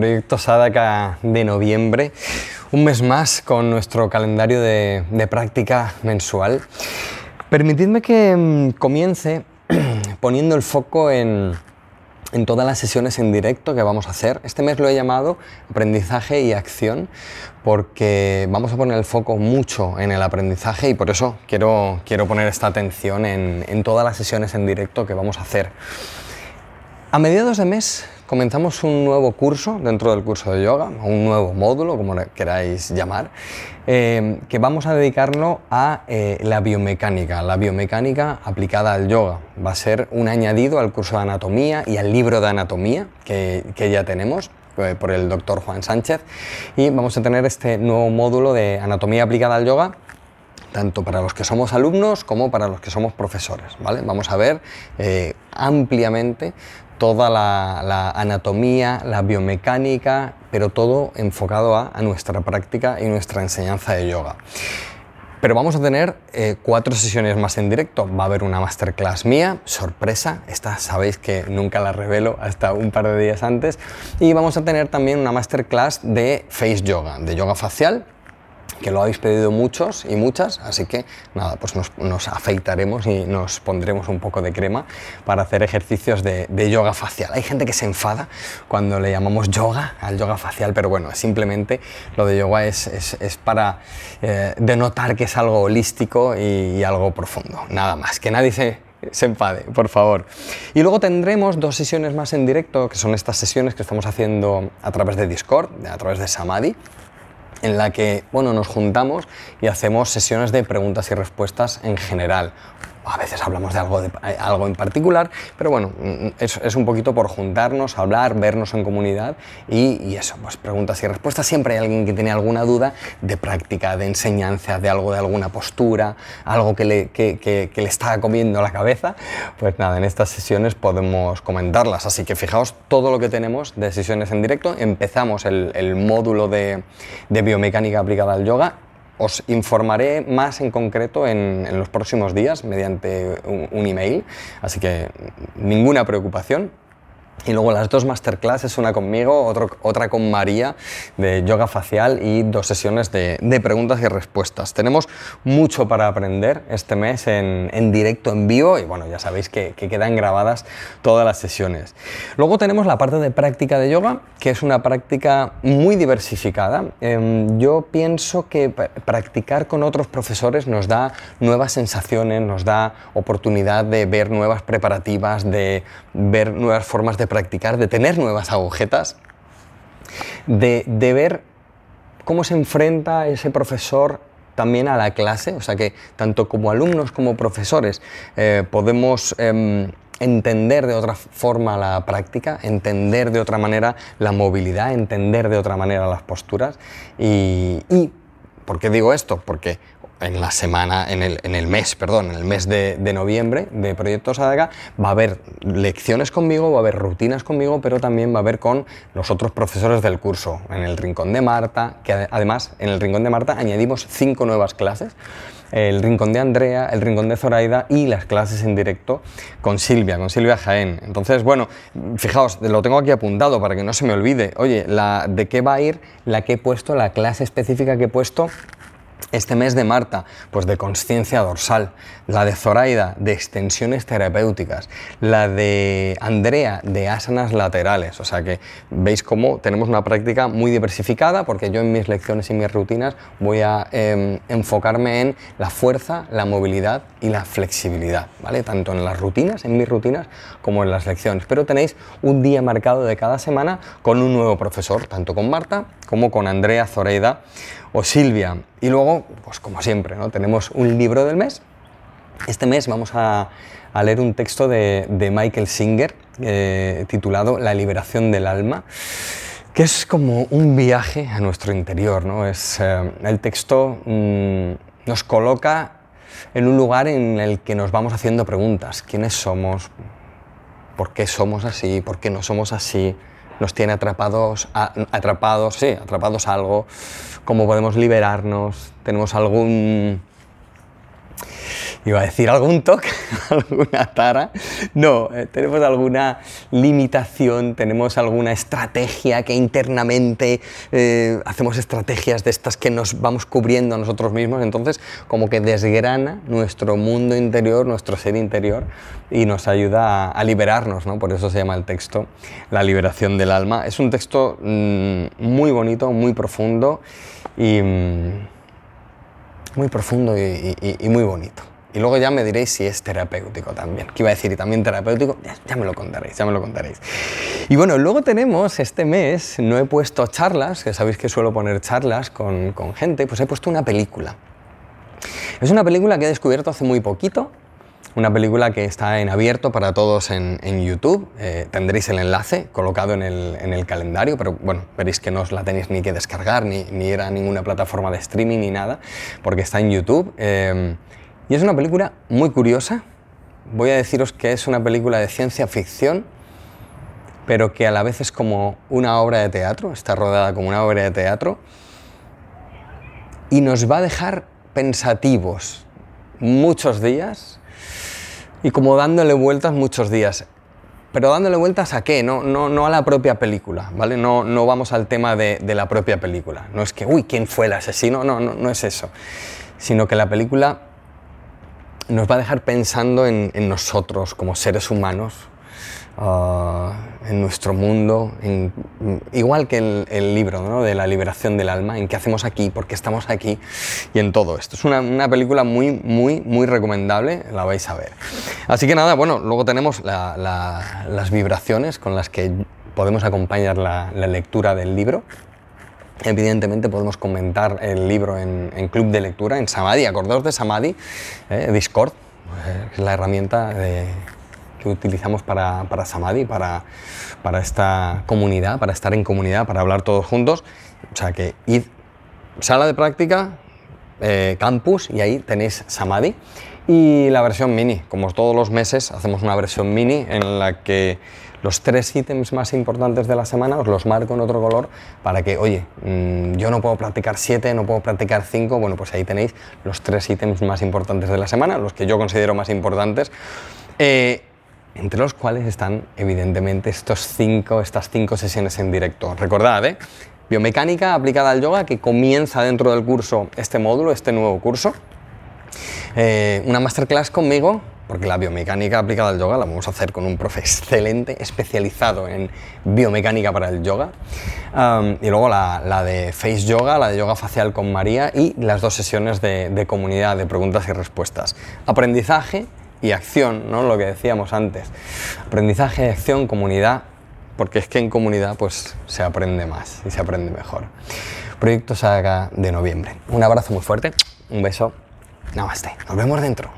Proyecto Sadaka de noviembre, un mes más con nuestro calendario de, práctica mensual. Permitidme que mm, comience poniendo el foco en, en todas las sesiones en directo que vamos a hacer. Este mes lo he llamado aprendizaje y acción porque vamos a poner el foco mucho en el aprendizaje y por eso quiero, quiero poner esta atención en, en todas las sesiones en directo que vamos a hacer. A mediados de mes comenzamos un nuevo curso dentro del curso de yoga, un nuevo módulo, como queráis llamar, eh, que vamos a dedicarlo a eh, la biomecánica, la biomecánica aplicada al yoga. Va a ser un añadido al curso de anatomía y al libro de anatomía que, que ya tenemos eh, por el doctor Juan Sánchez y vamos a tener este nuevo módulo de anatomía aplicada al yoga tanto para los que somos alumnos como para los que somos profesores. ¿vale? Vamos a ver ampliamente toda la, anatomía, la biomecánica, pero todo enfocado a, nuestra práctica y nuestra enseñanza de yoga. Pero vamos a tener eh, cuatro sesiones más en directo. Va a haber una masterclass mía, sorpresa. Esta sabéis que nunca la revelo hasta un par de días antes. Y vamos a tener también una masterclass de face yoga, de yoga facial, que lo habéis pedido muchos y muchas, así que nada, pues nos, afeitaremos y nos pondremos un poco de crema para hacer ejercicios de, yoga facial. Hay gente que se enfada cuando le llamamos yoga al yoga facial, pero bueno, simplemente lo de yoga es, es, para eh, denotar que es algo holístico y, algo profundo, nada más, que nadie se, se enfade, por favor. Y luego tendremos dos sesiones más en directo, que son estas sesiones que estamos haciendo a través de Discord, a través de Samadhi, en la que bueno, nos juntamos y hacemos sesiones de preguntas y respuestas en general a veces hablamos de algo, de, eh, algo en particular, pero bueno, mm, es, un poquito por juntarnos, hablar, vernos en comunidad y, eso, pues preguntas y respuestas. Siempre hay alguien que tiene alguna duda de práctica, de enseñanza, de algo, de alguna postura, algo que le, que, le está comiendo la cabeza. Pues nada, en estas sesiones podemos comentarlas. Así que fijaos todo lo que tenemos de sesiones en directo. Empezamos el, módulo de biomecánica aplicada al yoga os informaré más en concreto en, los próximos días mediante un, email, así que ninguna preocupación. Y luego las dos masterclasses, una conmigo, otra con María de yoga facial y dos sesiones de, preguntas y respuestas. Tenemos mucho para aprender este mes en, directo, en vivo y bueno, ya sabéis que, quedan grabadas todas las sesiones. Luego tenemos la parte de práctica de yoga, que es una práctica muy diversificada. Em, yo pienso que practicar con otros profesores nos da nuevas sensaciones, nos da oportunidad de ver nuevas preparativas, de ver nuevas formas de practicar, de tener nuevas agujetas, de, ver cómo se enfrenta ese profesor también a la clase, o sea que tanto como alumnos como profesores eh, podemos em, entender de otra forma la práctica, entender de otra manera la movilidad, entender de otra manera las posturas. Y, y ¿por qué digo esto? Porque en la semana, en el, en el, mes, perdón, en el mes de, noviembre de Proyecto Sadaga, va a haber lecciones conmigo, va a haber rutinas conmigo, pero también va a haber con los otros profesores del curso, en el Rincón de Marta, que además en el Rincón de Marta añadimos cinco nuevas clases, el Rincón de Andrea, el Rincón de Zoraida y las clases en directo con Silvia, con Silvia Jaén. Entonces, bueno, fijaos, lo tengo aquí apuntado para que no se me olvide. Oye, ¿de qué va a ir la que he puesto, la clase específica que he puesto este mes de Marta, pues de conciencia dorsal, la de Zoraida, de extensiones terapéuticas, la de Andrea, de asanas laterales. O sea que veis cómo tenemos una práctica muy diversificada, porque yo en mis lecciones y mis rutinas voy a em, enfocarme en la fuerza, la movilidad y la flexibilidad, ¿vale? Tanto en las rutinas, en mis rutinas, como en las lecciones. Pero tenéis un día marcado de cada semana con un nuevo profesor, tanto con Marta como con Andrea, Zoraida o Silvia. Y luego, pues como siempre, ¿no? tenemos un libro del mes. Este mes vamos a, leer un texto de, Michael Singer eh, titulado La liberación del alma, que es como un viaje a nuestro interior. ¿no? Es, eh, el texto mm, nos coloca en un lugar en el que nos vamos haciendo preguntas. ¿Quiénes somos? ¿Por qué somos así? ¿Por qué no somos así? Nos tiene atrapados, atrapados, sí, atrapados algo, cómo podemos liberarnos, tenemos algún iba a decir algún toque, alguna tara. No, eh, tenemos alguna limitación, tenemos alguna estrategia que internamente eh, hacemos estrategias de estas que nos vamos cubriendo a nosotros mismos. Entonces, como que desgrana nuestro mundo interior, nuestro ser interior y nos ayuda a, liberarnos, ¿no? Por eso se llama el texto La liberación del alma. Es un texto mm, muy bonito, muy profundo y. Mm, muy profundo y muy bonito. Y luego ya me diréis si es terapéutico también. ¿Qué iba a decir? Y también terapéutico, ya, me lo contaréis, ya me lo contaréis. Y bueno, luego tenemos este mes, no he puesto charlas, que sabéis que suelo poner charlas con, con gente, pues he puesto una película. Es una película que he descubierto hace muy poquito, una película que está en abierto para todos en, en YouTube. Eh, tendréis el enlace colocado en el, en el, calendario, pero bueno, veréis que no os la tenéis ni que descargar, ni, ni ir a ninguna plataforma de streaming ni nada, porque está en YouTube. Eh, y es una película muy curiosa. Voy a deciros que es una película de ciencia ficción, pero que a la vez es como una obra de teatro, está rodada como una obra de teatro, y nos va a dejar pensativos muchos días y como dándole vueltas muchos días. Pero dándole vueltas a qué? No, no, no a la propia película, ¿vale? No, no vamos al tema de, de, la propia película. No es que, uy, ¿quién fue el asesino? No, no, no es eso. Sino que la película nos va a dejar pensando en, nosotros como seres humanos, ah, en nuestro mundo, igual que el, libro de la liberación del alma, en qué hacemos aquí, por qué estamos aquí y en todo esto. Es una, película muy, muy, muy recomendable, la vais a ver. Así que nada, bueno, luego tenemos las vibraciones con las que podemos acompañar la lectura del libro. Evidentemente podemos comentar el libro en, club de lectura, en Samadhi, acordaos de Samadhi, eh, Discord, eh, es la herramienta que utilizamos para, para Samadhi, para, para, esta comunidad, para estar en comunidad, para hablar todos juntos. O sea que id, sala de práctica, eh, campus, y ahí tenéis Samadhi. Y la versión mini, como todos los meses, hacemos una versión mini en la que los tres ítems más importantes de la semana os los marco en otro color para que, oye, mm, yo no puedo practicar siete, no puedo practicar cinco, bueno, pues ahí tenéis los tres ítems más importantes de la semana, los que yo considero más importantes. Eh, entre los cuales están evidentemente estos cinco, estas cinco sesiones en directo. Recordad, ¿eh? biomecánica aplicada al yoga, que comienza dentro del curso este módulo, este nuevo curso. Eh, una masterclass conmigo porque la biomecánica aplicada al yoga la vamos a hacer con un profe excelente, especializado en biomecánica para el yoga. y luego la, de Face Yoga, la de yoga facial con María y las dos sesiones de, comunidad de preguntas y respuestas. Aprendizaje y acción, ¿no? lo que decíamos antes. Aprendizaje, acción, comunidad, porque es que en comunidad pues, se aprende más y se aprende mejor. Proyecto Saga de noviembre. Un abrazo muy fuerte, un beso, namaste, nos vemos dentro.